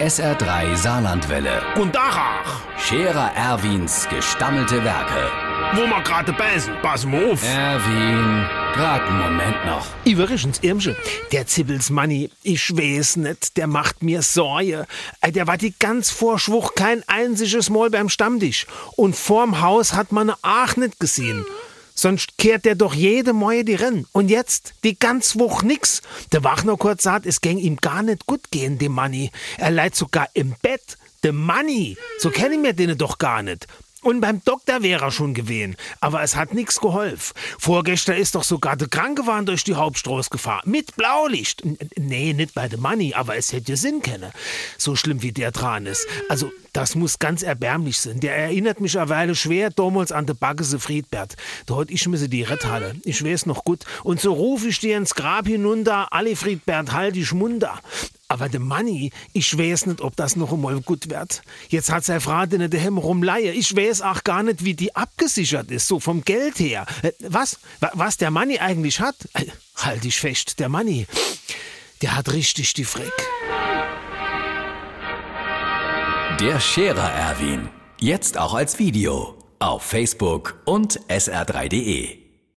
SR3 Saarlandwelle. Und Dachach, Scherer Erwins gestammelte Werke. wo wir gerade beißen, pass mal auf. Erwin, grad einen Moment noch. Übrigens, Irmsche, der Zibbels Manni, ich weiß nicht, der macht mir Sorge. Ey, Der war die ganz Vorschwuch kein einziges Mal beim Stammtisch. Und vorm Haus hat man auch nicht gesehen. Sonst kehrt der doch jede Moje die Rennen. Und jetzt, die ganz Woche nix. Der Wachner kurz sagt, es ging ihm gar nicht gut gehen, dem Manni. Er leiht sogar im Bett. Der Manni, so kennen wir den doch gar nicht. Und beim Doktor wäre er schon gewesen, aber es hat nichts geholfen. Vorgestern ist doch sogar der Krankenwagen durch die Hauptstraße gefahren. Mit Blaulicht. N- Nee, nicht bei dem Money, aber es hätte Sinn können. So schlimm wie der dran ist. Also, das muss ganz erbärmlich sein. Der erinnert mich eine Weile schwer damals an der Baggese Friedbert. Da hat ich mir die Retthalle. Ich weiß noch gut. Und so ruf ich dir ins Grab hinunter, alle Friedbert, halt dich munter. Aber der Manni, ich weiß nicht, ob das noch einmal gut wird. Jetzt hat seine Frau den daheim rumleihe. Ich weiß auch gar nicht, wie die abgesichert ist, so vom Geld her. Äh, Was? Wa- Was der Manni eigentlich hat? Äh, Halt dich fest, der Manni, der hat richtig die Frick. Der Scherer Erwin. Jetzt auch als Video. Auf Facebook und sr3.de.